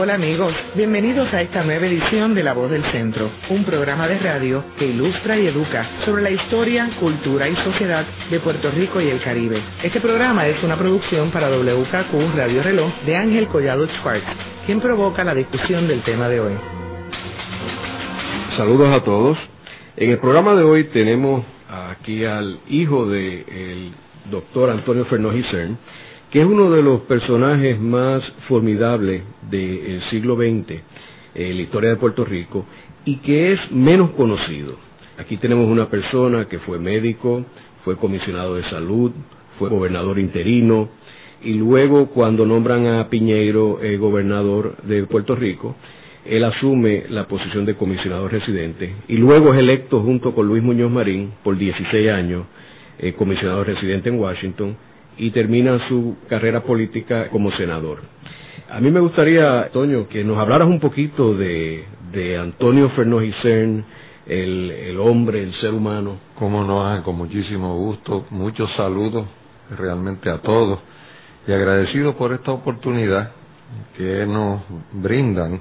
Hola amigos, bienvenidos a esta nueva edición de La Voz del Centro, un programa de radio que ilustra y educa sobre la historia, cultura y sociedad de Puerto Rico y el Caribe. Este programa es una producción para WKQ Radio Reloj de Ángel Collado Schwartz, quien provoca la discusión del tema de hoy. Saludos a todos. En el programa de hoy tenemos aquí al hijo del doctor Antonio Fernández Cern, que es uno de los personajes más formidables del siglo XX en la historia de Puerto Rico y que es menos conocido. Aquí tenemos una persona que fue médico, fue comisionado de salud, fue gobernador interino y luego cuando nombran a Piñeiro eh, gobernador de Puerto Rico, él asume la posición de comisionado residente y luego es electo junto con Luis Muñoz Marín por 16 años eh, comisionado residente en Washington y termina su carrera política como senador. A mí me gustaría, Toño, que nos hablaras un poquito de, de Antonio Fernández Cern, el, el, hombre, el ser humano. Cómo no, ah, con muchísimo gusto, muchos saludos realmente a todos y agradecido por esta oportunidad que nos brindan,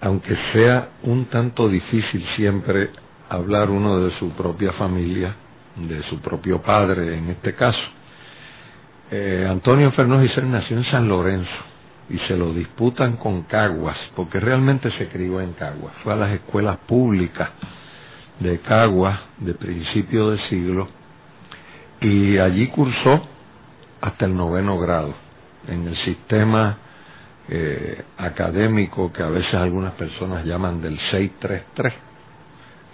aunque sea un tanto difícil siempre hablar uno de su propia familia, de su propio padre en este caso eh, Antonio Fernández Isel nació en San Lorenzo y se lo disputan con Caguas, porque realmente se crió en Caguas. Fue a las escuelas públicas de Caguas de principio de siglo y allí cursó hasta el noveno grado en el sistema eh, académico que a veces algunas personas llaman del 633,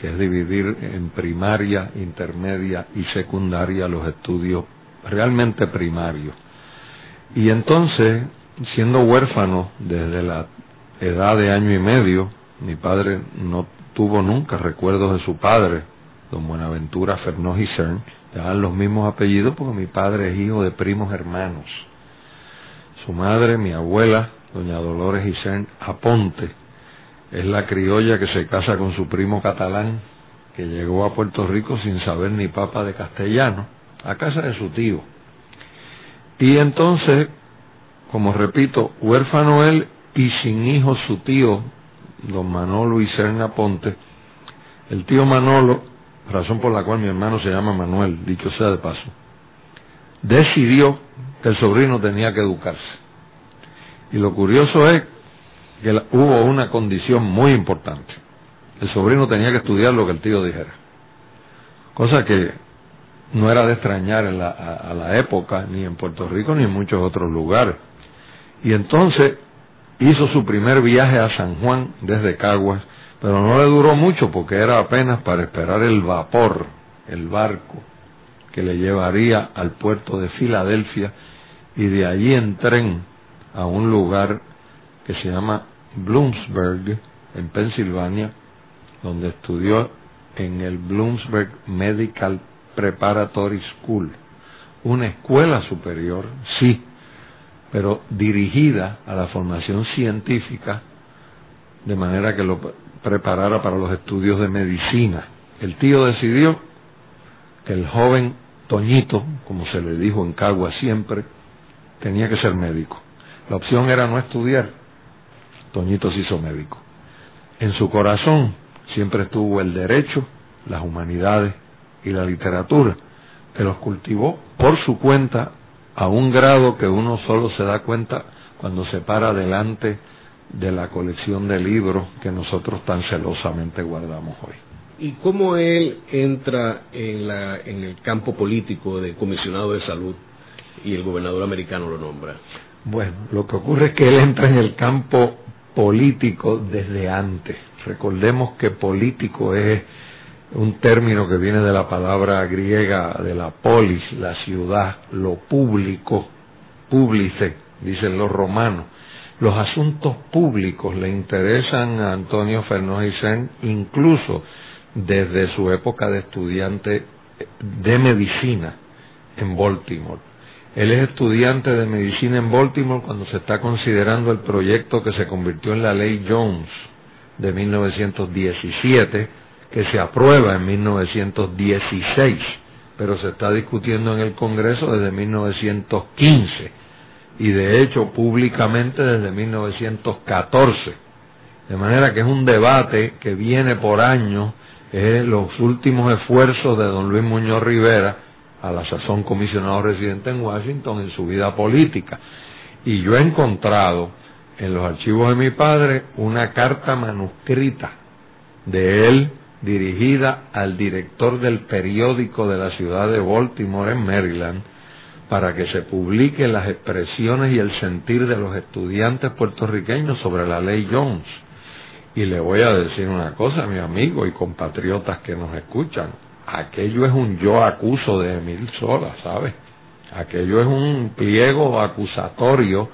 que es dividir en primaria, intermedia y secundaria los estudios realmente primario. Y entonces, siendo huérfano desde la edad de año y medio, mi padre no tuvo nunca recuerdos de su padre, don Buenaventura Fernández y Cern, dan los mismos apellidos porque mi padre es hijo de primos hermanos. Su madre, mi abuela, doña Dolores Isern Aponte, es la criolla que se casa con su primo catalán, que llegó a Puerto Rico sin saber ni papa de castellano a casa de su tío. Y entonces, como repito, huérfano él y sin hijos su tío, don Manolo y Serna Ponte, el tío Manolo, razón por la cual mi hermano se llama Manuel, dicho sea de paso, decidió que el sobrino tenía que educarse. Y lo curioso es que hubo una condición muy importante. El sobrino tenía que estudiar lo que el tío dijera. Cosa que no era de extrañar en la, a, la época, ni en Puerto Rico, ni en muchos otros lugares. Y entonces hizo su primer viaje a San Juan desde Caguas, pero no le duró mucho porque era apenas para esperar el vapor, el barco, que le llevaría al puerto de Filadelfia y de allí en tren a un lugar que se llama Bloomsburg, en Pensilvania, donde estudió en el Bloomsburg Medical Preparatory School, una escuela superior, sí, pero dirigida a la formación científica de manera que lo preparara para los estudios de medicina. El tío decidió que el joven Toñito, como se le dijo en Cagua siempre, tenía que ser médico. La opción era no estudiar. Toñito se hizo médico. En su corazón siempre estuvo el derecho, las humanidades y la literatura, que los cultivó por su cuenta a un grado que uno solo se da cuenta cuando se para delante de la colección de libros que nosotros tan celosamente guardamos hoy. ¿Y cómo él entra en, la, en el campo político de comisionado de salud y el gobernador americano lo nombra? Bueno, lo que ocurre es que él entra en el campo político desde antes. Recordemos que político es un término que viene de la palabra griega de la polis, la ciudad, lo público, públice, dicen los romanos. Los asuntos públicos le interesan a Antonio Fernández incluso desde su época de estudiante de medicina en Baltimore. Él es estudiante de medicina en Baltimore cuando se está considerando el proyecto que se convirtió en la ley Jones de 1917 que se aprueba en 1916, pero se está discutiendo en el Congreso desde 1915. y de hecho públicamente desde 1914. De manera que es un debate que viene por años, es los últimos esfuerzos de don Luis Muñoz Rivera, a la sazón comisionado residente en Washington, en su vida política. Y yo he encontrado en los archivos de mi padre una carta manuscrita de él dirigida al director del periódico de la ciudad de Baltimore en Maryland para que se publiquen las expresiones y el sentir de los estudiantes puertorriqueños sobre la ley Jones. Y le voy a decir una cosa, mi amigo y compatriotas que nos escuchan, aquello es un yo acuso de Emil Sola, ¿sabes? Aquello es un pliego acusatorio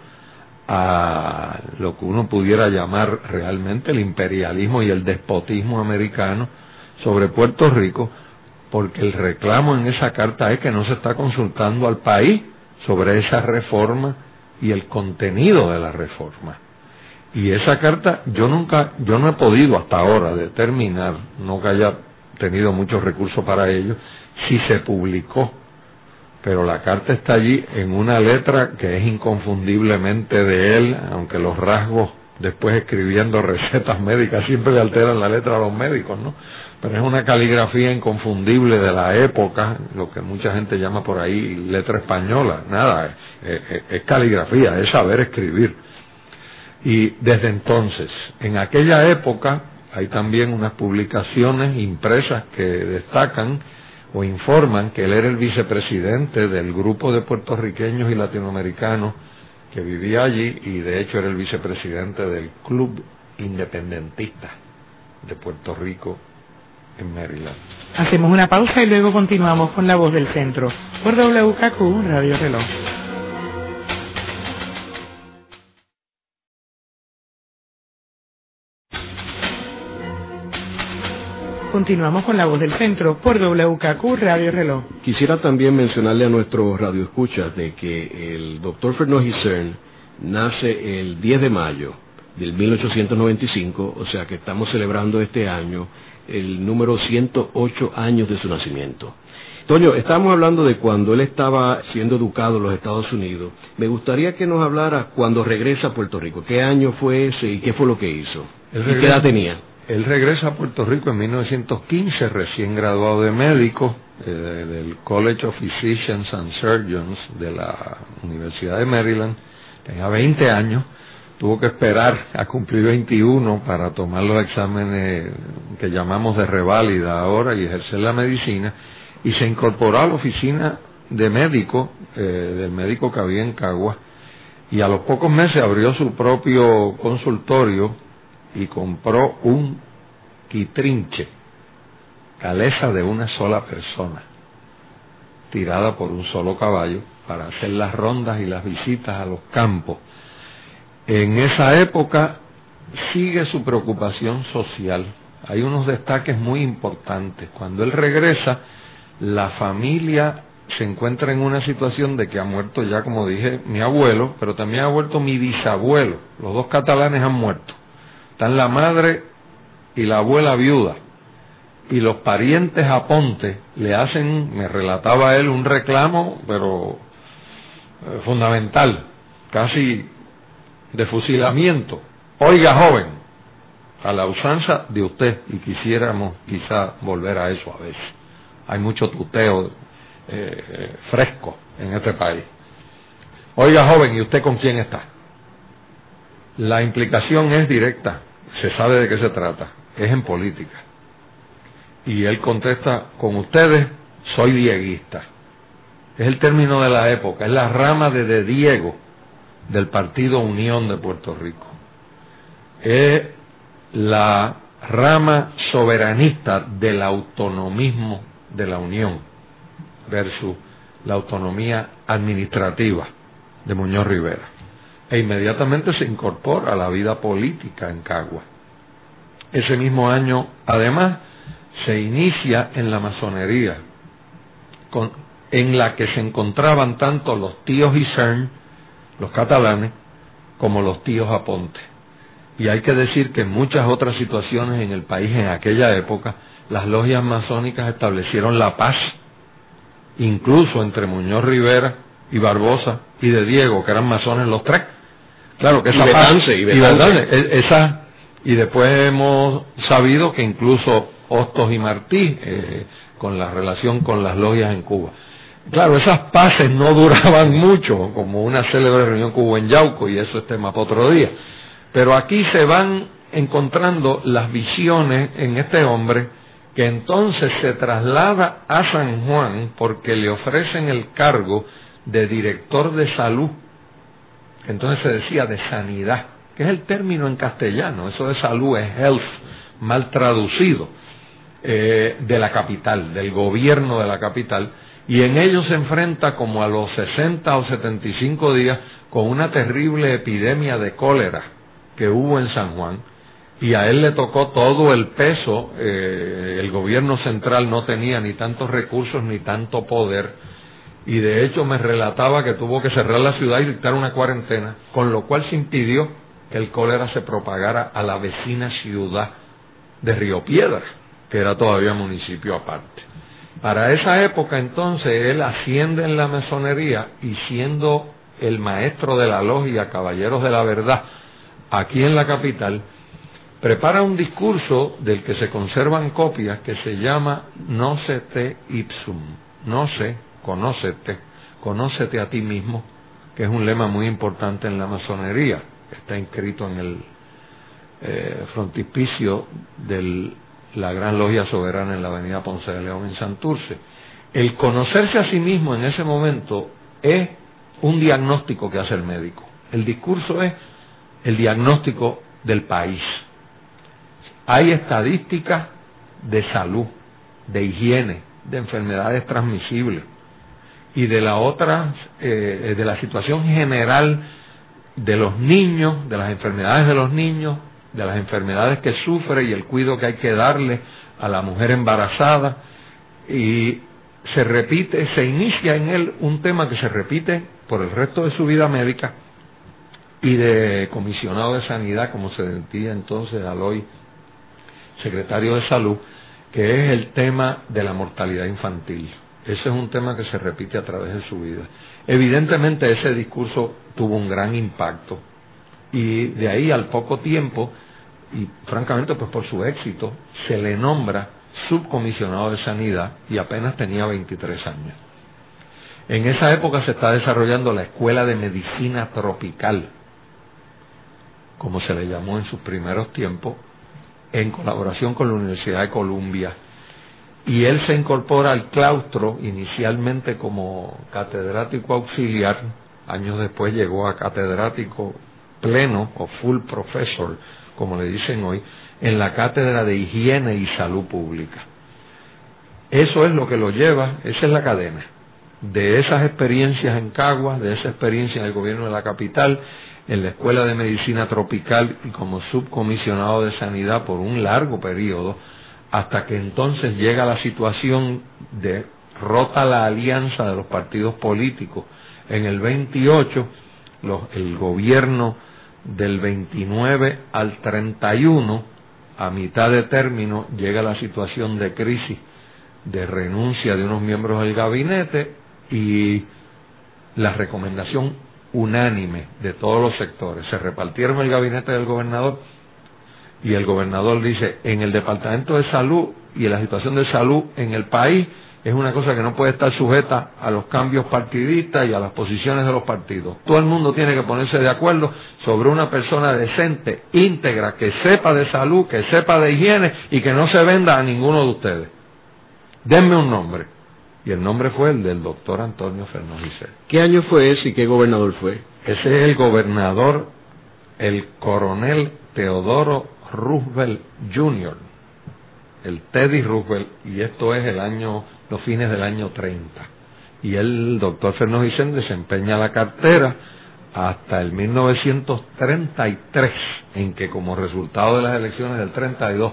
a lo que uno pudiera llamar realmente el imperialismo y el despotismo americano sobre Puerto Rico, porque el reclamo en esa carta es que no se está consultando al país sobre esa reforma y el contenido de la reforma. Y esa carta yo nunca, yo no he podido hasta ahora determinar, no que haya tenido muchos recursos para ello, si se publicó pero la carta está allí en una letra que es inconfundiblemente de él, aunque los rasgos después escribiendo recetas médicas siempre le alteran la letra a los médicos, ¿no? Pero es una caligrafía inconfundible de la época, lo que mucha gente llama por ahí letra española, nada, es, es caligrafía, es saber escribir. Y desde entonces, en aquella época, hay también unas publicaciones impresas que destacan o informan que él era el vicepresidente del grupo de puertorriqueños y latinoamericanos que vivía allí y de hecho era el vicepresidente del Club Independentista de Puerto Rico en Maryland. Hacemos una pausa y luego continuamos con la voz del centro por WKQ Radio Reloj. Continuamos con la voz del centro por WKQ Radio Reloj. Quisiera también mencionarle a nuestros radioescuchas de que el doctor Fernando Cern nace el 10 de mayo del 1895, o sea que estamos celebrando este año el número 108 años de su nacimiento. Toño, estamos hablando de cuando él estaba siendo educado en los Estados Unidos. Me gustaría que nos hablara cuando regresa a Puerto Rico. ¿Qué año fue ese y qué fue lo que hizo? ¿Y qué edad tenía? Él regresa a Puerto Rico en 1915, recién graduado de médico eh, del College of Physicians and Surgeons de la Universidad de Maryland. Tenía 20 años, tuvo que esperar a cumplir 21 para tomar los exámenes que llamamos de reválida ahora y ejercer la medicina, y se incorporó a la oficina de médico, eh, del médico que había en Cagua, y a los pocos meses abrió su propio consultorio y compró un quitrinche, caleza de una sola persona, tirada por un solo caballo, para hacer las rondas y las visitas a los campos. En esa época sigue su preocupación social. Hay unos destaques muy importantes. Cuando él regresa, la familia se encuentra en una situación de que ha muerto ya, como dije, mi abuelo, pero también ha muerto mi bisabuelo. Los dos catalanes han muerto. Están la madre y la abuela viuda. Y los parientes a Ponte le hacen, me relataba él, un reclamo, pero eh, fundamental, casi de fusilamiento. Oiga, joven, a la usanza de usted, y quisiéramos quizá volver a eso a veces. Hay mucho tuteo eh, eh, fresco en este país. Oiga, joven, ¿y usted con quién está? La implicación es directa se sabe de qué se trata, es en política. Y él contesta, con ustedes soy dieguista. Es el término de la época, es la rama de, de Diego del Partido Unión de Puerto Rico. Es la rama soberanista del autonomismo de la Unión versus la autonomía administrativa de Muñoz Rivera e inmediatamente se incorpora a la vida política en Cagua. Ese mismo año, además, se inicia en la masonería, en la que se encontraban tanto los tíos Isern, los catalanes, como los tíos Aponte. Y hay que decir que en muchas otras situaciones en el país en aquella época, las logias masónicas establecieron la paz, incluso entre Muñoz Rivera y Barbosa y de Diego, que eran masones los tres. Claro que esa y Betance, y, Betance. E, esa y después hemos sabido que incluso Hostos y Martí eh, con la relación con las logias en Cuba. Claro, esas paces no duraban mucho, como una célebre reunión que hubo en Yauco, y eso es tema para otro día. Pero aquí se van encontrando las visiones en este hombre que entonces se traslada a San Juan porque le ofrecen el cargo de director de salud. Entonces se decía de sanidad, que es el término en castellano, eso de salud es health, mal traducido, eh, de la capital, del gobierno de la capital, y en ello se enfrenta como a los 60 o 75 días con una terrible epidemia de cólera que hubo en San Juan, y a él le tocó todo el peso, eh, el gobierno central no tenía ni tantos recursos ni tanto poder, y de hecho me relataba que tuvo que cerrar la ciudad y dictar una cuarentena, con lo cual se impidió que el cólera se propagara a la vecina ciudad de Río Piedra, que era todavía municipio aparte. Para esa época entonces él asciende en la masonería y siendo el maestro de la logia Caballeros de la Verdad aquí en la capital, prepara un discurso del que se conservan copias que se llama No se te ipsum, no sé, conócete, conócete a ti mismo, que es un lema muy importante en la masonería, está inscrito en el eh, frontispicio de la Gran Logia Soberana en la Avenida Ponce de León en Santurce. El conocerse a sí mismo en ese momento es un diagnóstico que hace el médico. El discurso es el diagnóstico del país hay estadísticas de salud, de higiene, de enfermedades transmisibles y de la otra, eh, de la situación general de los niños, de las enfermedades de los niños, de las enfermedades que sufre y el cuidado que hay que darle a la mujer embarazada y se repite, se inicia en él un tema que se repite por el resto de su vida médica y de comisionado de sanidad, como se decía entonces al hoy secretario de Salud, que es el tema de la mortalidad infantil. Ese es un tema que se repite a través de su vida. Evidentemente ese discurso tuvo un gran impacto y de ahí al poco tiempo, y francamente pues por su éxito, se le nombra subcomisionado de sanidad y apenas tenía 23 años. En esa época se está desarrollando la Escuela de Medicina Tropical, como se le llamó en sus primeros tiempos, en colaboración con la Universidad de Columbia. Y él se incorpora al claustro inicialmente como catedrático auxiliar, años después llegó a catedrático pleno o full professor, como le dicen hoy, en la cátedra de higiene y salud pública. Eso es lo que lo lleva, esa es la cadena, de esas experiencias en Caguas, de esa experiencia en el gobierno de la capital en la Escuela de Medicina Tropical y como subcomisionado de Sanidad por un largo periodo, hasta que entonces llega la situación de rota la alianza de los partidos políticos. En el 28, los, el gobierno del 29 al 31, a mitad de término, llega la situación de crisis, de renuncia de unos miembros del gabinete y la recomendación unánime de todos los sectores. Se repartieron el gabinete del gobernador y el gobernador dice, en el Departamento de Salud y en la situación de salud en el país es una cosa que no puede estar sujeta a los cambios partidistas y a las posiciones de los partidos. Todo el mundo tiene que ponerse de acuerdo sobre una persona decente, íntegra, que sepa de salud, que sepa de higiene y que no se venda a ninguno de ustedes. Denme un nombre. Y el nombre fue el del doctor Antonio Fernández. ¿Qué año fue ese y qué gobernador fue? Ese es el gobernador, el coronel Teodoro Roosevelt Jr., el Teddy Roosevelt, y esto es el año, los fines del año 30. Y el doctor Fernández desempeña la cartera hasta el 1933, en que como resultado de las elecciones del 32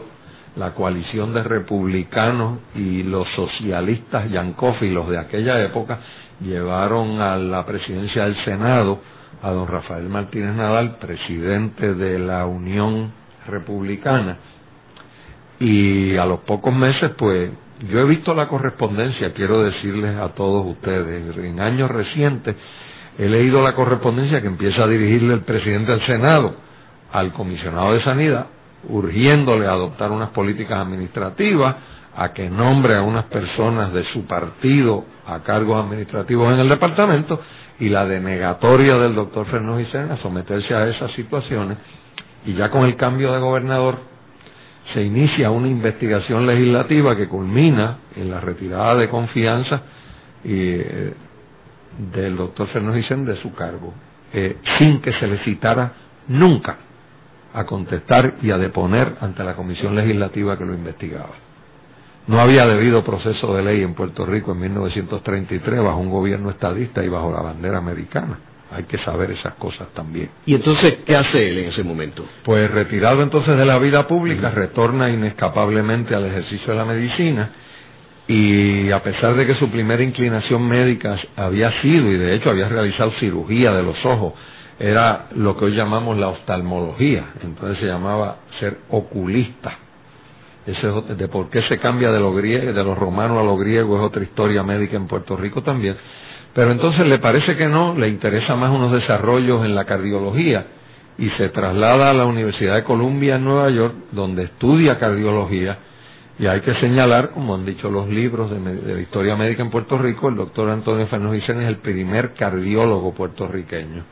la coalición de republicanos y los socialistas yancófilos de aquella época llevaron a la presidencia del Senado a don Rafael Martínez Nadal, presidente de la Unión Republicana, y a los pocos meses pues yo he visto la correspondencia, quiero decirles a todos ustedes, en años recientes he leído la correspondencia que empieza a dirigirle el presidente del Senado al comisionado de Sanidad, urgiéndole a adoptar unas políticas administrativas, a que nombre a unas personas de su partido a cargos administrativos en el departamento y la denegatoria del doctor Fernández a someterse a esas situaciones y ya con el cambio de gobernador se inicia una investigación legislativa que culmina en la retirada de confianza eh, del doctor Fernández de su cargo, eh, sin que se le citara nunca a contestar y a deponer ante la comisión legislativa que lo investigaba. No había debido proceso de ley en Puerto Rico en 1933 bajo un gobierno estadista y bajo la bandera americana. Hay que saber esas cosas también. ¿Y entonces qué hace él en ese momento? Pues retirado entonces de la vida pública, retorna inescapablemente al ejercicio de la medicina y a pesar de que su primera inclinación médica había sido, y de hecho había realizado cirugía de los ojos, era lo que hoy llamamos la oftalmología, entonces se llamaba ser oculista ese de por qué se cambia de los, griegos, de los romanos a los griegos es otra historia médica en Puerto Rico también. Pero entonces le parece que no, le interesa más unos desarrollos en la cardiología y se traslada a la Universidad de Columbia en Nueva York, donde estudia cardiología. Y hay que señalar, como han dicho los libros de, historia médica en Puerto Rico, el doctor Antonio Fernández es el primer cardiólogo puertorriqueño.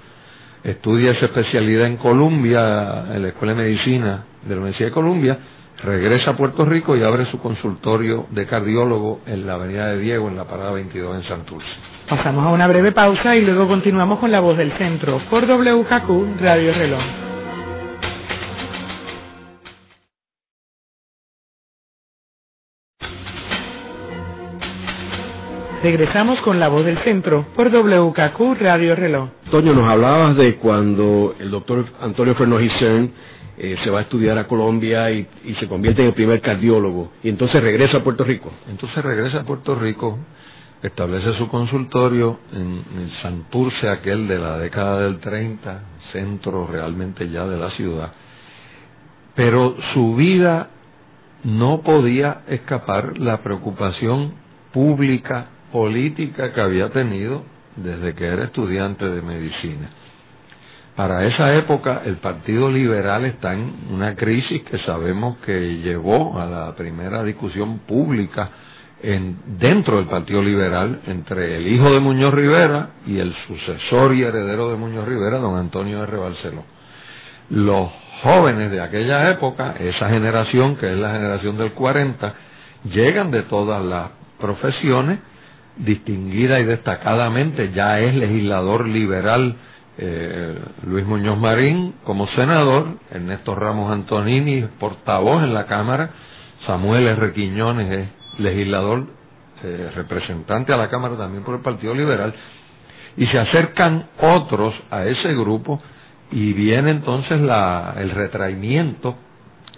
Estudia esa especialidad en Columbia, en la Escuela de Medicina de la Universidad de Columbia, regresa a Puerto Rico y abre su consultorio de cardiólogo en la Avenida de Diego, en la Parada 22 en Santurce. Pasamos a una breve pausa y luego continuamos con la voz del centro por WKQ Radio Reloj. Regresamos con la voz del centro por WKQ Radio Reloj. Toño, nos hablabas de cuando el doctor Antonio Fernández eh, se va a estudiar a Colombia y, se convierte en el primer cardiólogo y entonces regresa a Puerto Rico. Entonces regresa a Puerto Rico, establece su consultorio en, Santurce, aquel de la década del 30, centro realmente ya de la ciudad, pero su vida no podía escapar la preocupación pública, política que había tenido desde que era estudiante de medicina. Para esa época el Partido Liberal está en una crisis que sabemos que llevó a la primera discusión pública en, dentro del Partido Liberal entre el hijo de Muñoz Rivera y el sucesor y heredero de Muñoz Rivera, don Antonio R. Barceló. Los jóvenes de aquella época, esa generación que es la generación del 40, llegan de todas las profesiones, distinguida y destacadamente ya es legislador liberal eh, Luis Muñoz Marín como senador, Ernesto Ramos Antonini portavoz en la Cámara, Samuel R. Quiñones es legislador, eh, representante a la Cámara también por el Partido Liberal, y se acercan otros a ese grupo y viene entonces la, el retraimiento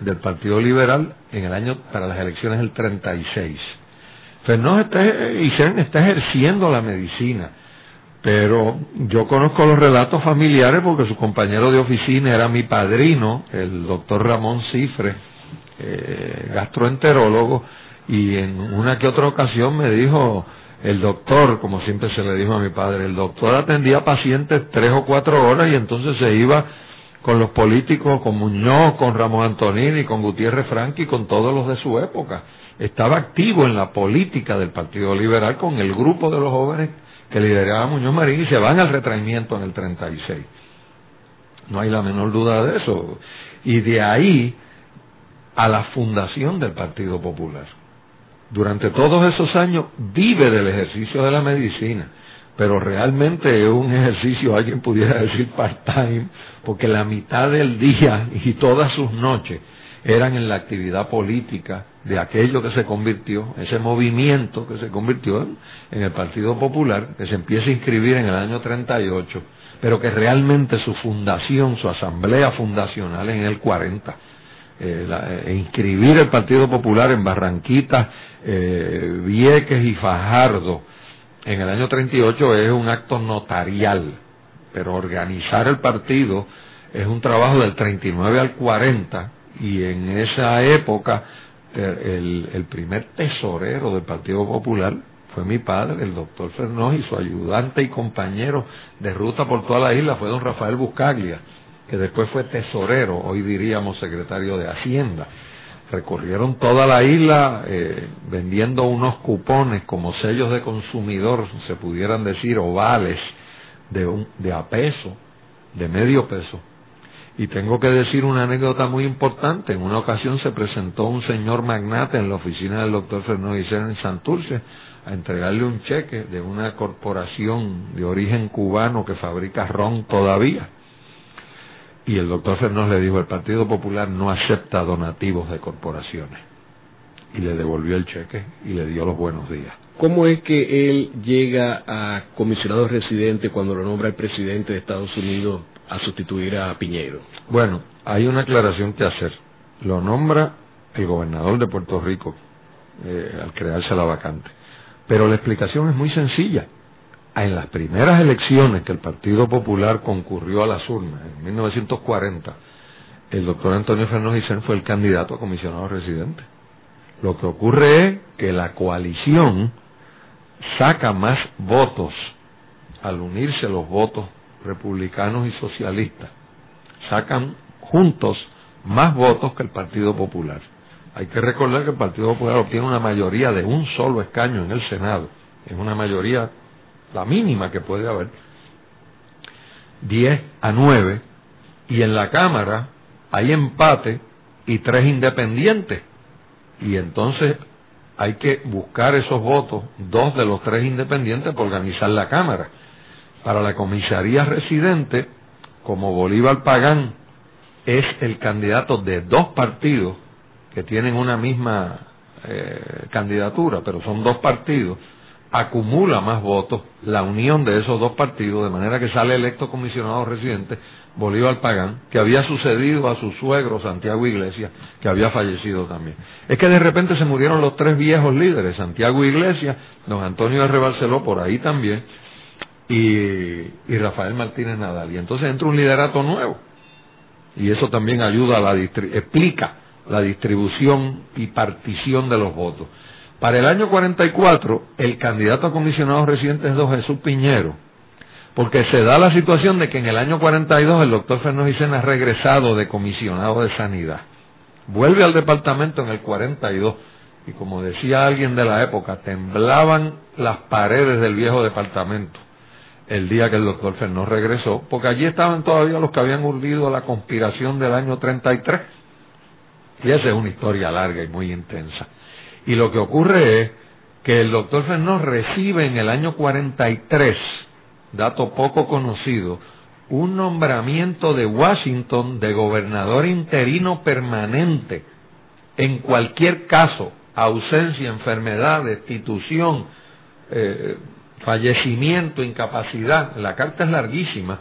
del Partido Liberal en el año para las elecciones del 36. Fernández está, está ejerciendo la medicina pero yo conozco los relatos familiares porque su compañero de oficina era mi padrino, el doctor Ramón Cifre, eh, gastroenterólogo, y en una que otra ocasión me dijo el doctor, como siempre se le dijo a mi padre, el doctor atendía pacientes tres o cuatro horas y entonces se iba con los políticos, con Muñoz, con Ramón Antonini, con Gutiérrez Franqui, con todos los de su época. Estaba activo en la política del Partido Liberal con el grupo de los jóvenes que lideraba Muñoz Marín y se van al retraimiento en el 36. No hay la menor duda de eso. Y de ahí a la fundación del Partido Popular. Durante todos esos años vive del ejercicio de la medicina, pero realmente es un ejercicio, alguien pudiera decir part-time, porque la mitad del día y todas sus noches eran en la actividad política de aquello que se convirtió, ese movimiento que se convirtió en, el Partido Popular, que se empieza a inscribir en el año 38, pero que realmente su fundación, su asamblea fundacional en el 40, eh, eh, inscribir el Partido Popular en Barranquita, eh, Vieques y Fajardo en el año 38 es un acto notarial, pero organizar el partido es un trabajo del 39 al 40 y en esa época el, el primer tesorero del Partido Popular fue mi padre, el doctor Fernós, y su ayudante y compañero de ruta por toda la isla fue don Rafael Buscaglia, que después fue tesorero, hoy diríamos secretario de Hacienda. Recorrieron toda la isla eh, vendiendo unos cupones como sellos de consumidor, se pudieran decir ovales, de, un, de a peso, de medio peso. Y tengo que decir una anécdota muy importante. En una ocasión se presentó un señor magnate en la oficina del doctor Fernando en Santurce a entregarle un cheque de una corporación de origen cubano que fabrica ron todavía. Y el doctor Fernández le dijo, el Partido Popular no acepta donativos de corporaciones. Y le devolvió el cheque y le dio los buenos días. ¿Cómo es que él llega a comisionado residente cuando lo nombra el presidente de Estados Unidos a sustituir a Piñero? Bueno, hay una aclaración que hacer. Lo nombra el gobernador de Puerto Rico eh, al crearse la vacante. Pero la explicación es muy sencilla. En las primeras elecciones que el Partido Popular concurrió a las urnas, en 1940, el doctor Antonio Fernández fue el candidato a comisionado residente. Lo que ocurre es que la coalición saca más votos al unirse los votos republicanos y socialistas. Sacan juntos más votos que el Partido Popular. Hay que recordar que el Partido Popular obtiene una mayoría de un solo escaño en el Senado. Es una mayoría, la mínima que puede haber, 10 a 9, y en la Cámara hay empate y tres independientes. Y entonces hay que buscar esos votos, dos de los tres independientes, para organizar la Cámara. Para la comisaría residente, como Bolívar Pagán es el candidato de dos partidos, que tienen una misma eh, candidatura, pero son dos partidos, acumula más votos la unión de esos dos partidos, de manera que sale electo comisionado residente Bolívar Pagán, que había sucedido a su suegro Santiago Iglesias, que había fallecido también. Es que de repente se murieron los tres viejos líderes, Santiago Iglesias, don Antonio R. Barceló por ahí también, y, y Rafael Martínez Nadal. Y entonces entra un liderato nuevo. Y eso también ayuda a la explica la distribución y partición de los votos. Para el año 44, el candidato a comisionado residente es don Jesús Piñero, porque se da la situación de que en el año 42 el doctor Fernández ha regresado de comisionado de sanidad. Vuelve al departamento en el 42 y como decía alguien de la época, temblaban las paredes del viejo departamento el día que el doctor Fernández regresó, porque allí estaban todavía los que habían urdido la conspiración del año 33 y esa es una historia larga y muy intensa. Y lo que ocurre es que el doctor Fernó recibe en el año 43, dato poco conocido, un nombramiento de Washington de gobernador interino permanente. En cualquier caso, ausencia, enfermedad, destitución, eh, fallecimiento, incapacidad, la carta es larguísima,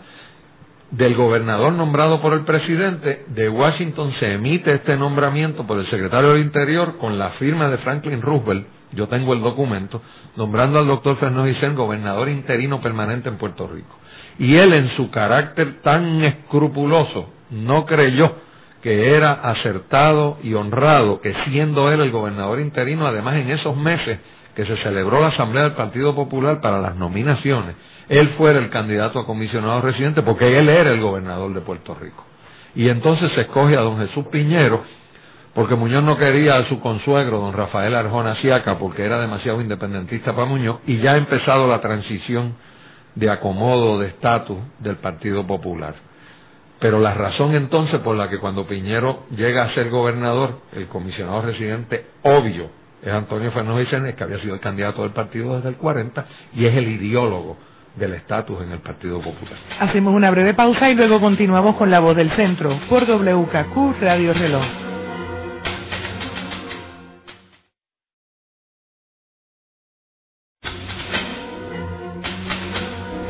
del gobernador nombrado por el presidente, de Washington se emite este nombramiento por el secretario del Interior con la firma de Franklin Roosevelt, yo tengo el documento, nombrando al doctor Fernando Vicente gobernador interino permanente en Puerto Rico. Y él en su carácter tan escrupuloso no creyó que era acertado y honrado que siendo él el gobernador interino, además en esos meses que se celebró la Asamblea del Partido Popular para las nominaciones, él fuera el candidato a comisionado residente porque él era el gobernador de Puerto Rico. Y entonces se escoge a don Jesús Piñero porque Muñoz no quería a su consuegro, don Rafael Arjona Siaca, porque era demasiado independentista para Muñoz, y ya ha empezado la transición de acomodo de estatus del Partido Popular. Pero la razón entonces por la que cuando Piñero llega a ser gobernador, el comisionado residente obvio es Antonio Fernández Vicente, que había sido el candidato del partido desde el 40 y es el ideólogo del estatus en el Partido Popular. Hacemos una breve pausa y luego continuamos con la voz del centro por WKQ Radio Reloj.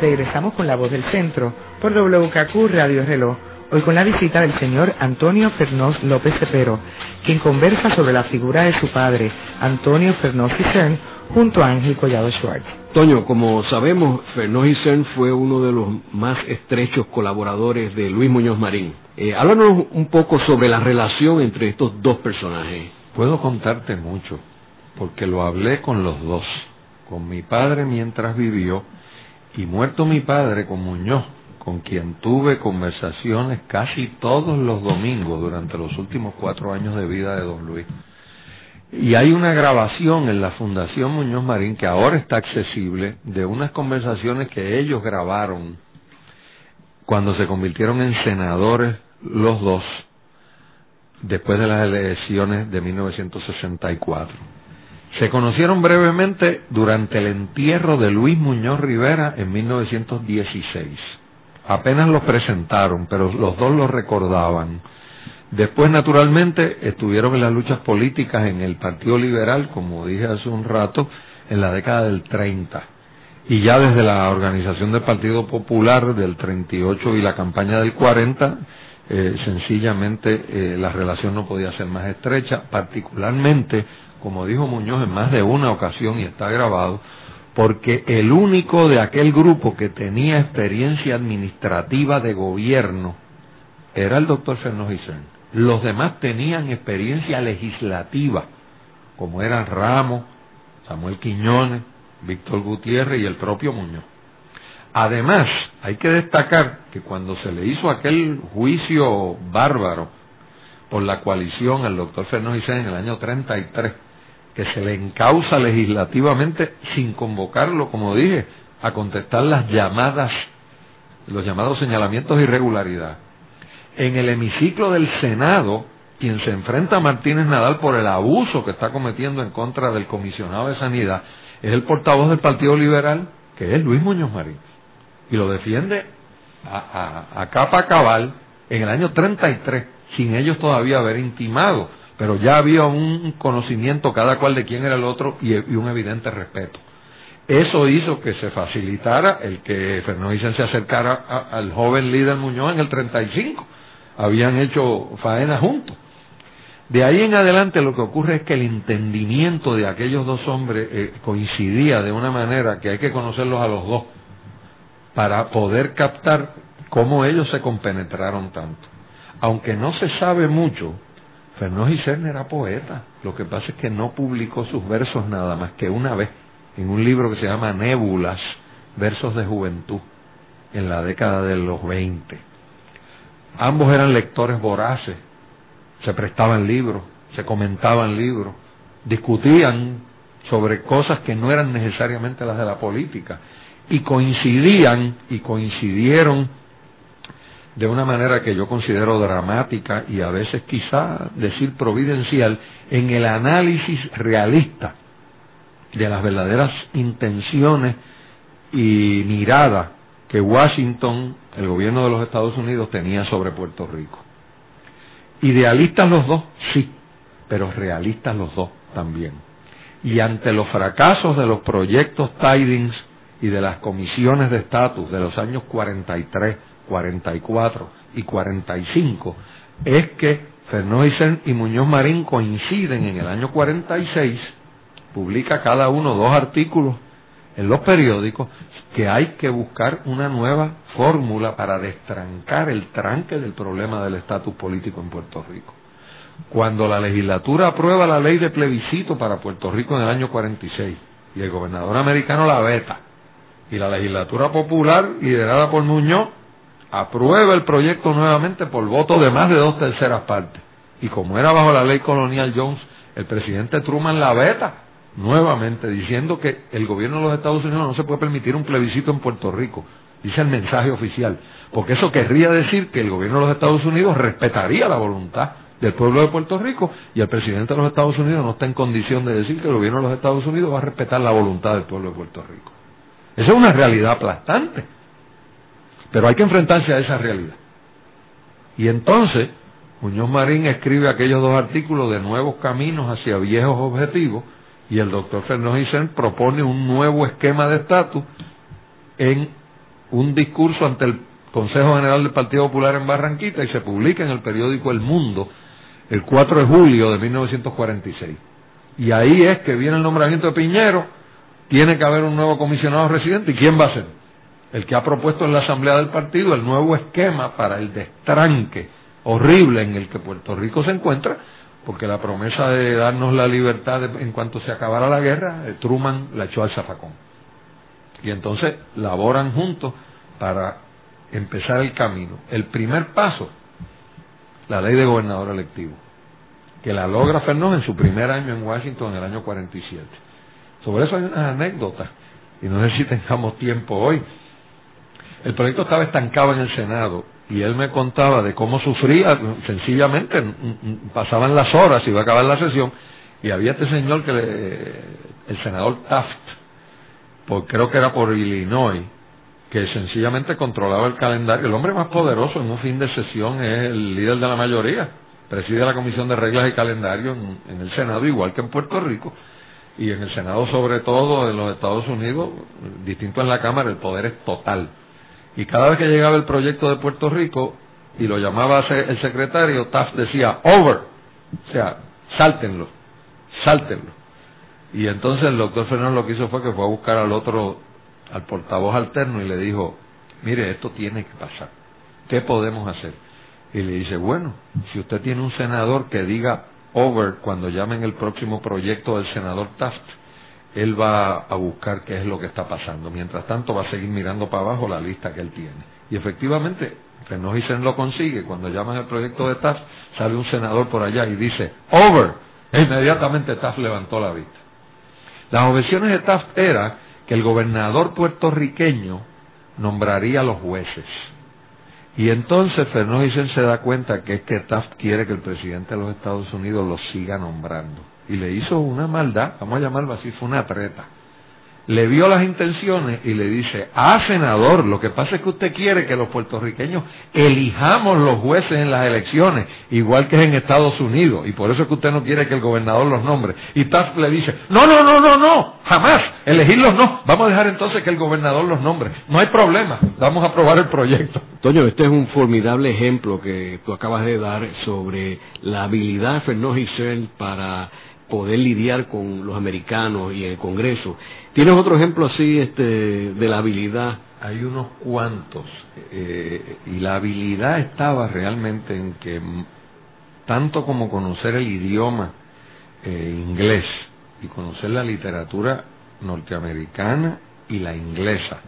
Regresamos con la voz del centro por WKQ Radio Reloj. Hoy con la visita del señor Antonio Fernós López Cepero, quien conversa sobre la figura de su padre, Antonio Fernós Cern, junto a Ángel Collado Schwartz. Toño, como sabemos, Fernó Cern fue uno de los más estrechos colaboradores de Luis Muñoz Marín. Eh, háblanos un poco sobre la relación entre estos dos personajes. Puedo contarte mucho, porque lo hablé con los dos, con mi padre mientras vivió y muerto mi padre con Muñoz, con quien tuve conversaciones casi todos los domingos durante los últimos cuatro años de vida de don Luis. Y hay una grabación en la Fundación Muñoz Marín que ahora está accesible de unas conversaciones que ellos grabaron cuando se convirtieron en senadores los dos después de las elecciones de 1964. Se conocieron brevemente durante el entierro de Luis Muñoz Rivera en 1916. Apenas los presentaron, pero los dos lo recordaban. Después, naturalmente, estuvieron en las luchas políticas en el Partido Liberal, como dije hace un rato, en la década del 30. Y ya desde la organización del Partido Popular del 38 y la campaña del 40, eh, sencillamente eh, la relación no podía ser más estrecha, particularmente, como dijo Muñoz en más de una ocasión y está grabado, porque el único de aquel grupo que tenía experiencia administrativa de gobierno era el doctor Fernández Los demás tenían experiencia legislativa, como eran Ramos, Samuel Quiñones, Víctor Gutiérrez y el propio Muñoz. Además, hay que destacar que cuando se le hizo aquel juicio bárbaro por la coalición al doctor Fernández en el año 33, que se le encausa legislativamente sin convocarlo, como dije, a contestar las llamadas, los llamados señalamientos de irregularidad. En el hemiciclo del Senado, quien se enfrenta a Martínez Nadal por el abuso que está cometiendo en contra del comisionado de Sanidad, es el portavoz del Partido Liberal, que es Luis Muñoz Marín. Y lo defiende a, a, a capa cabal en el año 33, sin ellos todavía haber intimado pero ya había un conocimiento cada cual de quién era el otro y, un evidente respeto. Eso hizo que se facilitara el que Fernández se acercara al joven líder Muñoz en el 35. Habían hecho faena juntos. De ahí en adelante lo que ocurre es que el entendimiento de aquellos dos hombres eh, coincidía de una manera que hay que conocerlos a los dos para poder captar cómo ellos se compenetraron tanto. Aunque no se sabe mucho, Fernós Isern era poeta, lo que pasa es que no publicó sus versos nada más que una vez, en un libro que se llama Nébulas, versos de juventud, en la década de los 20. Ambos eran lectores voraces, se prestaban libros, se comentaban libros, discutían sobre cosas que no eran necesariamente las de la política, y coincidían y coincidieron de una manera que yo considero dramática y a veces quizá decir providencial en el análisis realista de las verdaderas intenciones y mirada que Washington, el gobierno de los Estados Unidos, tenía sobre Puerto Rico. Idealistas los dos, sí, pero realistas los dos también. Y ante los fracasos de los proyectos Tidings y de las comisiones de estatus de los años 43, 44 y 45 es que Fernández y Muñoz Marín coinciden en el año 46, publica cada uno dos artículos en los periódicos que hay que buscar una nueva fórmula para destrancar el tranque del problema del estatus político en Puerto Rico. Cuando la legislatura aprueba la ley de plebiscito para Puerto Rico en el año 46 y el gobernador americano la veta y la legislatura popular liderada por Muñoz aprueba el proyecto nuevamente por voto de más de dos terceras partes. Y como era bajo la ley colonial Jones, el presidente Truman la veta nuevamente diciendo que el gobierno de los Estados Unidos no se puede permitir un plebiscito en Puerto Rico, dice el mensaje oficial, porque eso querría decir que el gobierno de los Estados Unidos respetaría la voluntad del pueblo de Puerto Rico y el presidente de los Estados Unidos no está en condición de decir que el gobierno de los Estados Unidos va a respetar la voluntad del pueblo de Puerto Rico. Esa es una realidad aplastante. Pero hay que enfrentarse a esa realidad. Y entonces, Muñoz Marín escribe aquellos dos artículos de nuevos caminos hacia viejos objetivos y el doctor Fernández propone un nuevo esquema de estatus en un discurso ante el Consejo General del Partido Popular en Barranquita y se publica en el periódico El Mundo el 4 de julio de 1946. Y ahí es que viene el nombramiento de Piñero, tiene que haber un nuevo comisionado residente y ¿quién va a ser? el que ha propuesto en la Asamblea del Partido el nuevo esquema para el destranque horrible en el que Puerto Rico se encuentra porque la promesa de darnos la libertad en cuanto se acabara la guerra, eh, Truman la echó al zafacón. Y entonces laboran juntos para empezar el camino. El primer paso, la ley de gobernador electivo, que la logra Fernández en su primer año en Washington en el año 47. Sobre eso hay unas anécdotas, y no sé si tengamos tiempo hoy. El proyecto estaba estancado en el Senado y él me contaba de cómo sufría, sencillamente pasaban las horas, iba a acabar la sesión, y había este señor que el senador Taft, creo que era por Illinois, que sencillamente controlaba el calendario. El hombre más poderoso en un fin de sesión es el líder de la mayoría, preside la Comisión de Reglas y Calendario en, el Senado, igual que en Puerto Rico, y en el Senado sobre todo en los Estados Unidos, distinto en la Cámara, el poder es total. Y cada vez que llegaba el proyecto de Puerto Rico y lo llamaba el secretario, Taft decía, over, o sea, sáltenlo, sáltenlo. Y entonces el doctor Fernández lo que hizo fue que fue a buscar al otro, al portavoz alterno y le dijo, mire, esto tiene que pasar, ¿qué podemos hacer? Y le dice, bueno, si usted tiene un senador que diga over cuando llamen el próximo proyecto del senador Taft, él va a buscar qué es lo que está pasando. Mientras tanto, va a seguir mirando para abajo la lista que él tiene. Y efectivamente, Fenojisen lo consigue. Cuando llaman el proyecto de Taft, sale un senador por allá y dice, over. E inmediatamente Taft levantó la vista. Las objeciones de Taft era que el gobernador puertorriqueño nombraría a los jueces. Y entonces Fenojisen se da cuenta que es que Taft quiere que el presidente de los Estados Unidos lo siga nombrando y le hizo una maldad, vamos a llamarlo así, fue una treta. Le vio las intenciones y le dice, ah, senador, lo que pasa es que usted quiere que los puertorriqueños elijamos los jueces en las elecciones, igual que es en Estados Unidos, y por eso es que usted no quiere que el gobernador los nombre. Y Taft le dice, no, no, no, no, no, jamás, elegirlos no, vamos a dejar entonces que el gobernador los nombre. No hay problema, vamos a aprobar el proyecto. Toño, este es un formidable ejemplo que tú acabas de dar sobre la habilidad de Fernando Giselle para poder lidiar con los americanos y el Congreso. ¿Tienes otro ejemplo así este, de la habilidad? Hay unos cuantos. Eh, y la habilidad estaba realmente en que tanto como conocer el idioma eh, inglés y conocer la literatura norteamericana y la inglesa,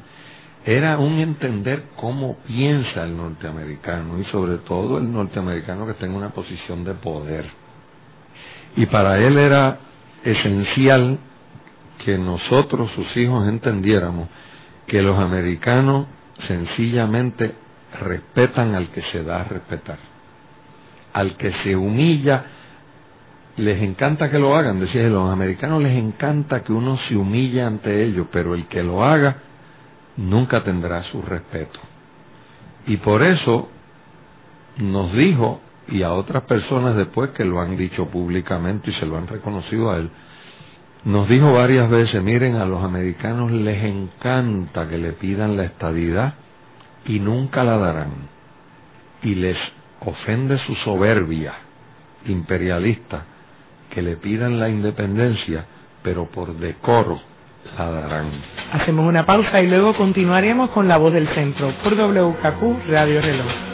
era un entender cómo piensa el norteamericano y sobre todo el norteamericano que en una posición de poder y para él era esencial que nosotros, sus hijos, entendiéramos que los americanos sencillamente respetan al que se da a respetar. Al que se humilla, les encanta que lo hagan. Decía, a los americanos les encanta que uno se humille ante ellos, pero el que lo haga nunca tendrá su respeto. Y por eso nos dijo y a otras personas después que lo han dicho públicamente y se lo han reconocido a él, nos dijo varias veces, miren, a los americanos les encanta que le pidan la estadidad y nunca la darán. Y les ofende su soberbia imperialista que le pidan la independencia, pero por decoro la darán. Hacemos una pausa y luego continuaremos con la voz del centro por WKQ Radio Reloj.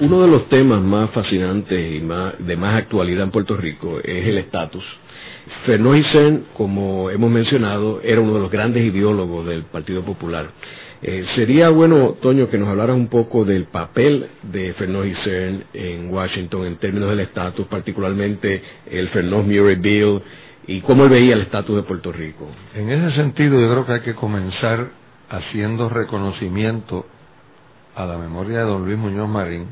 Uno de los temas más fascinantes y más, de más actualidad en Puerto Rico es el estatus. Fernando como hemos mencionado, era uno de los grandes ideólogos del Partido Popular. Eh, sería bueno, Toño, que nos hablaras un poco del papel de Isern en Washington en términos del estatus, particularmente el Fernando Murray Bill y cómo él veía el estatus de Puerto Rico. En ese sentido, yo creo que hay que comenzar haciendo reconocimiento a la memoria de don Luis Muñoz Marín,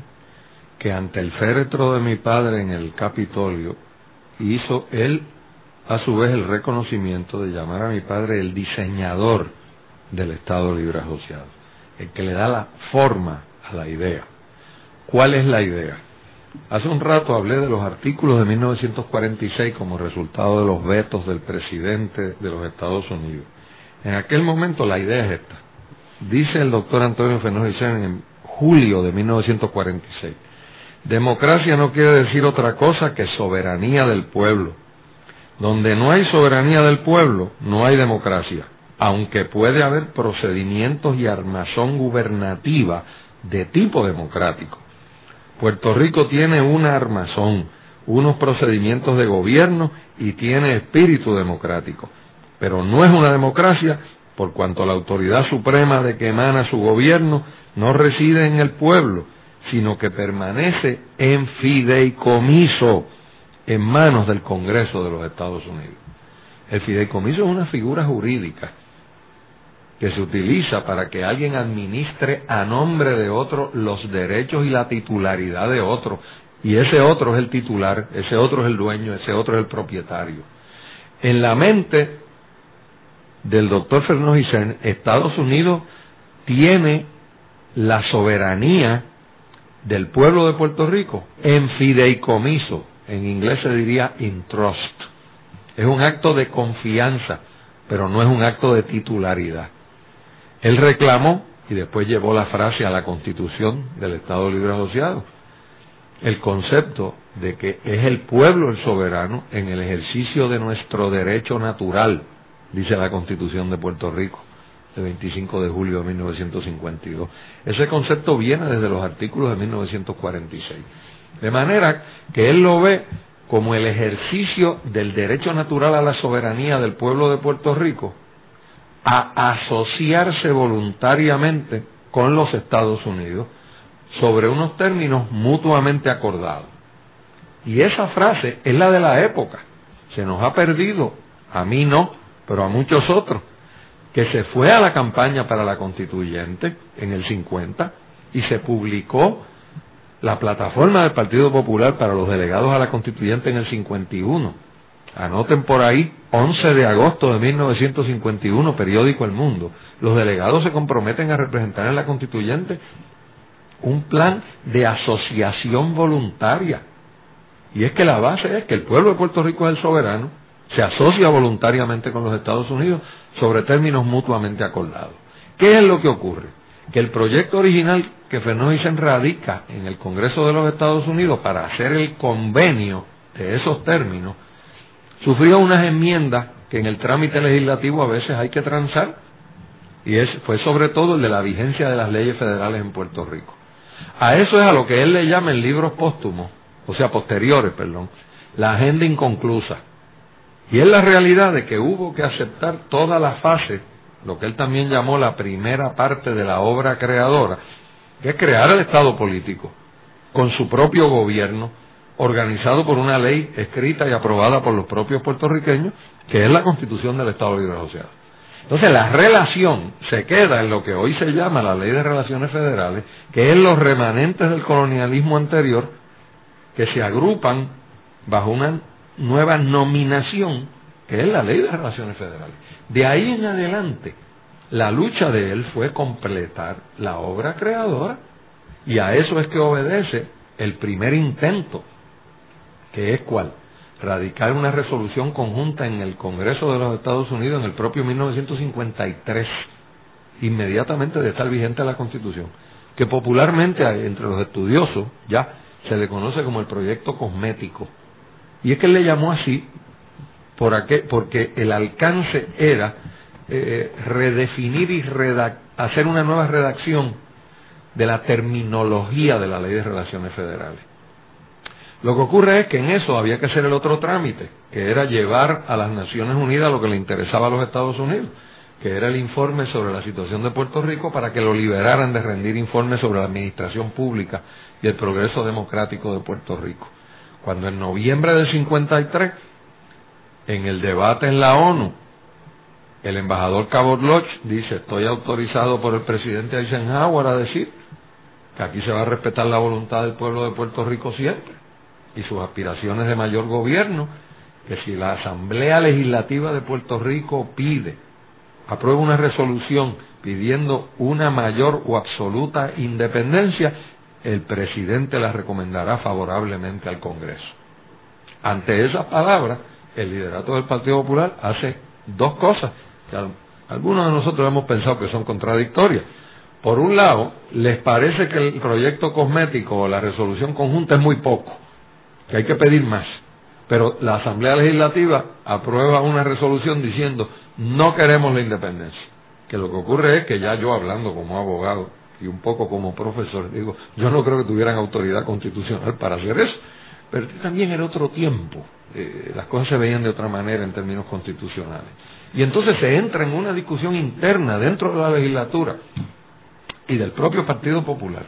que ante el féretro de mi padre en el Capitolio hizo él a su vez el reconocimiento de llamar a mi padre el diseñador del Estado Libre Asociado, el que le da la forma a la idea. ¿Cuál es la idea? Hace un rato hablé de los artículos de 1946 como resultado de los vetos del presidente de los Estados Unidos. En aquel momento la idea es esta. Dice el doctor Antonio Fernández en julio de 1946. Democracia no quiere decir otra cosa que soberanía del pueblo. Donde no hay soberanía del pueblo, no hay democracia, aunque puede haber procedimientos y armazón gubernativa de tipo democrático. Puerto Rico tiene una armazón, unos procedimientos de gobierno y tiene espíritu democrático, pero no es una democracia por cuanto la autoridad suprema de que emana su gobierno no reside en el pueblo, sino que permanece en fideicomiso en manos del Congreso de los Estados Unidos. El fideicomiso es una figura jurídica que se utiliza para que alguien administre a nombre de otro los derechos y la titularidad de otro. Y ese otro es el titular, ese otro es el dueño, ese otro es el propietario. En la mente del doctor Fernando Gisern, Estados Unidos tiene la soberanía del pueblo de Puerto Rico en fideicomiso, en inglés se diría in trust. Es un acto de confianza, pero no es un acto de titularidad. Él reclamó y después llevó la frase a la constitución del Estado Libre Asociado. El concepto de que es el pueblo el soberano en el ejercicio de nuestro derecho natural, dice la constitución de Puerto Rico, de 25 de julio de 1952. Ese concepto viene desde los artículos de 1946. De manera que él lo ve como el ejercicio del derecho natural a la soberanía del pueblo de Puerto Rico a asociarse voluntariamente con los Estados Unidos sobre unos términos mutuamente acordados. Y esa frase es la de la época. Se nos ha perdido, a mí no, pero a muchos otros, que se fue a la campaña para la constituyente en el 50 y se publicó la plataforma del Partido Popular para los delegados a la constituyente en el 51 Anoten por ahí, 11 de agosto de 1951, periódico El Mundo. Los delegados se comprometen a representar en la constituyente un plan de asociación voluntaria. Y es que la base es que el pueblo de Puerto Rico es el soberano, se asocia voluntariamente con los Estados Unidos sobre términos mutuamente acordados. ¿Qué es lo que ocurre? Que el proyecto original que Fernández radica en el Congreso de los Estados Unidos para hacer el convenio de esos términos sufrió unas enmiendas que en el trámite legislativo a veces hay que transar, y es, fue sobre todo el de la vigencia de las leyes federales en Puerto Rico. A eso es a lo que él le llama en libros póstumos, o sea, posteriores, perdón, la agenda inconclusa. Y es la realidad de que hubo que aceptar toda la fase, lo que él también llamó la primera parte de la obra creadora, que es crear el Estado político, con su propio gobierno, organizado por una ley escrita y aprobada por los propios puertorriqueños, que es la Constitución del Estado Libre Asociado. Entonces la relación se queda en lo que hoy se llama la Ley de Relaciones Federales, que es los remanentes del colonialismo anterior que se agrupan bajo una nueva nominación, que es la Ley de Relaciones Federales. De ahí en adelante, la lucha de él fue completar la obra creadora y a eso es que obedece el primer intento que es cuál? Radicar una resolución conjunta en el Congreso de los Estados Unidos en el propio 1953, inmediatamente de estar vigente la Constitución, que popularmente entre los estudiosos ya se le conoce como el proyecto cosmético. Y es que él le llamó así por porque el alcance era eh, redefinir y hacer una nueva redacción de la terminología de la ley de relaciones federales. Lo que ocurre es que en eso había que hacer el otro trámite, que era llevar a las Naciones Unidas lo que le interesaba a los Estados Unidos, que era el informe sobre la situación de Puerto Rico para que lo liberaran de rendir informes sobre la administración pública y el progreso democrático de Puerto Rico. Cuando en noviembre del 53, en el debate en la ONU, el embajador Cabot Lodge dice, estoy autorizado por el presidente Eisenhower a decir que aquí se va a respetar la voluntad del pueblo de Puerto Rico siempre y sus aspiraciones de mayor gobierno, que si la Asamblea Legislativa de Puerto Rico pide, aprueba una resolución pidiendo una mayor o absoluta independencia, el presidente la recomendará favorablemente al Congreso. Ante esas palabras, el liderato del Partido Popular hace dos cosas que algunos de nosotros hemos pensado que son contradictorias. Por un lado, les parece que el proyecto cosmético o la resolución conjunta es muy poco, que hay que pedir más. Pero la Asamblea Legislativa aprueba una resolución diciendo no queremos la independencia. Que lo que ocurre es que ya yo hablando como abogado y un poco como profesor, digo, yo no creo que tuvieran autoridad constitucional para hacer eso. Pero también era otro tiempo. Eh, las cosas se veían de otra manera en términos constitucionales. Y entonces se entra en una discusión interna dentro de la legislatura y del propio Partido Popular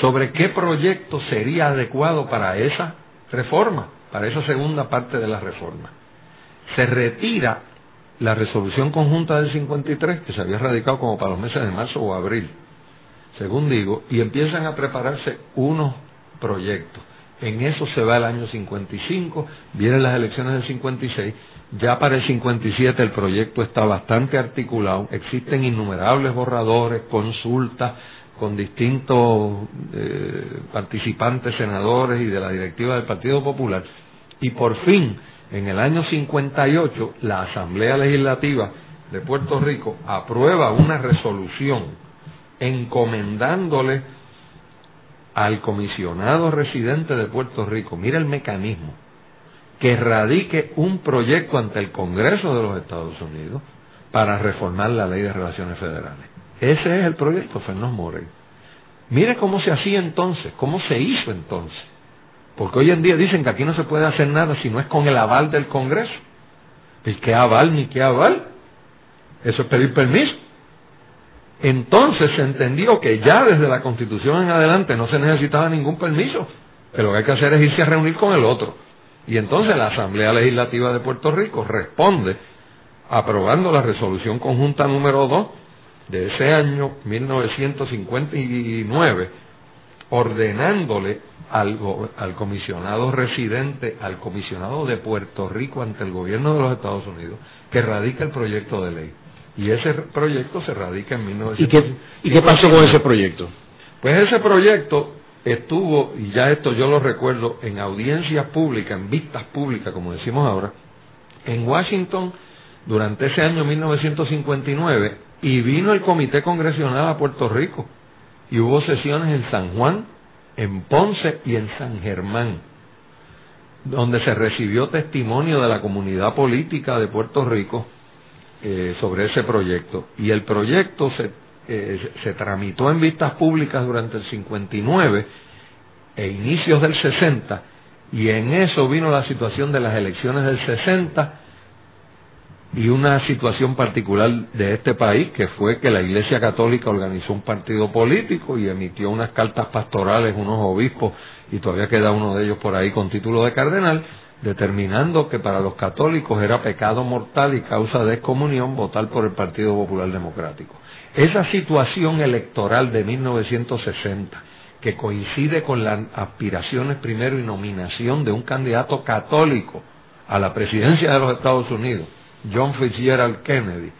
sobre qué proyecto sería adecuado para esa reforma, para esa segunda parte de la reforma. Se retira la resolución conjunta del 53, que se había radicado como para los meses de marzo o abril, según digo, y empiezan a prepararse unos proyectos. En eso se va el año 55, vienen las elecciones del 56, ya para el 57 el proyecto está bastante articulado, existen innumerables borradores, consultas con distintos eh, participantes, senadores y de la directiva del Partido Popular, y por fin, en el año 58, la Asamblea Legislativa de Puerto Rico aprueba una resolución encomendándole al comisionado residente de Puerto Rico, mira el mecanismo, que radique un proyecto ante el Congreso de los Estados Unidos para reformar la ley de relaciones federales. Ese es el proyecto Fernando Morey. Mire cómo se hacía entonces, cómo se hizo entonces. Porque hoy en día dicen que aquí no se puede hacer nada si no es con el aval del Congreso. ¿Y qué aval ni qué aval? Eso es pedir permiso. Entonces se entendió que ya desde la Constitución en adelante no se necesitaba ningún permiso, que lo que hay que hacer es irse a reunir con el otro. Y entonces la Asamblea Legislativa de Puerto Rico responde aprobando la resolución conjunta número 2 de ese año 1959, ordenándole al, al comisionado residente, al comisionado de Puerto Rico ante el gobierno de los Estados Unidos, que radica el proyecto de ley. Y ese proyecto se radica en 1959. ¿Y qué, pasó con ese proyecto? Pues ese proyecto estuvo, y ya esto yo lo recuerdo, en audiencias públicas, en vistas públicas, como decimos ahora, en Washington durante ese año 1959, y vino el Comité Congresional a Puerto Rico, y hubo sesiones en San Juan, en Ponce y en San Germán, donde se recibió testimonio de la comunidad política de Puerto Rico eh, sobre ese proyecto. Y el proyecto se, eh, se tramitó en vistas públicas durante el 59 e inicios del 60, y en eso vino la situación de las elecciones del 60 y una situación particular de este país, que fue que la Iglesia Católica organizó un partido político y emitió unas cartas pastorales, unos obispos, y todavía queda uno de ellos por ahí con título de cardenal, determinando que para los católicos era pecado mortal y causa de excomunión votar por el Partido Popular Democrático. Esa situación electoral de 1960, que coincide con las aspiraciones primero y nominación de un candidato católico a la presidencia de los Estados Unidos, John Fitzgerald Kennedy,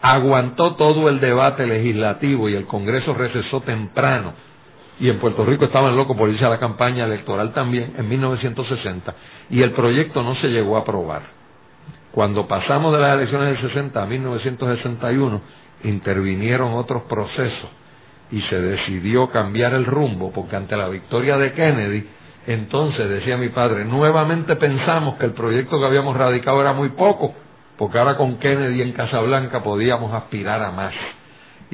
aguantó todo el debate legislativo y el Congreso recesó temprano y en Puerto Rico estaban locos por irse a la campaña electoral también en 1960 y el proyecto no se llegó a aprobar. Cuando pasamos de las elecciones del 60 a 1961 intervinieron otros procesos y se decidió cambiar el rumbo porque ante la victoria de Kennedy entonces decía mi padre nuevamente pensamos que el proyecto que habíamos radicado era muy poco porque ahora con Kennedy en Casablanca podíamos aspirar a más.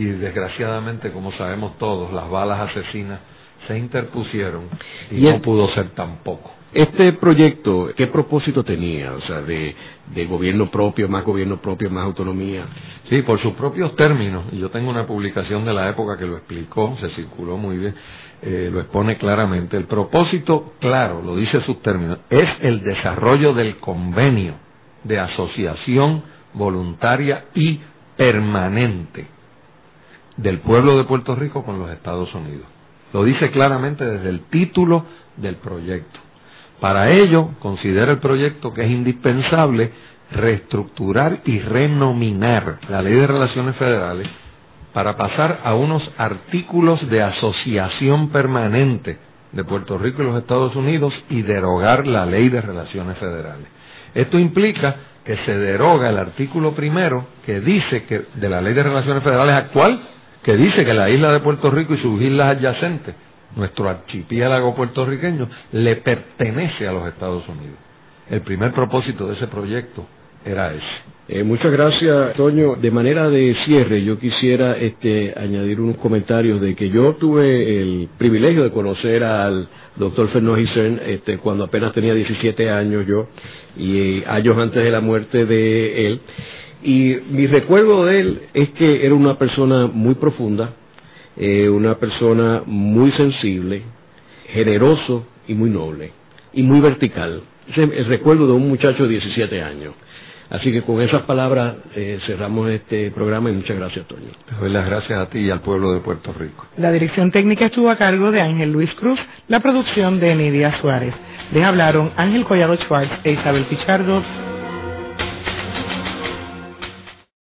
Y desgraciadamente, como sabemos todos, las balas asesinas se interpusieron y, no pudo ser tampoco. Este proyecto, ¿qué propósito tenía? O sea, de, gobierno propio, más gobierno propio, más autonomía. Sí, por sus propios términos. Y yo tengo una publicación de la época que lo explicó, se circuló muy bien, eh, lo expone claramente. El propósito, claro, lo dice sus términos, es el desarrollo del convenio de asociación voluntaria y permanente del pueblo de Puerto Rico con los Estados Unidos. Lo dice claramente desde el título del proyecto. Para ello, considera el proyecto que es indispensable reestructurar y renominar la Ley de Relaciones Federales para pasar a unos artículos de asociación permanente de Puerto Rico y los Estados Unidos y derogar la ley de relaciones federales. Esto implica que se deroga el artículo primero que dice que de la ley de relaciones federales actual que dice que la isla de Puerto Rico y sus islas adyacentes, nuestro archipiélago puertorriqueño, le pertenece a los Estados Unidos. El primer propósito de ese proyecto era ese. Eh, muchas gracias, Toño. De manera de cierre, yo quisiera este, añadir unos comentarios de que yo tuve el privilegio de conocer al doctor Fernando este, cuando apenas tenía 17 años yo, y eh, años antes de la muerte de él. Y mi recuerdo de él es que era una persona muy profunda, eh, una persona muy sensible, generoso y muy noble, y muy vertical. Ese es el recuerdo de un muchacho de 17 años. Así que con esas palabras eh, cerramos este programa y muchas gracias, Toño. doy las gracias a ti y al pueblo de Puerto Rico. La dirección técnica estuvo a cargo de Ángel Luis Cruz, la producción de Nidia Suárez. Les hablaron Ángel Collado Schwartz e Isabel Pichardo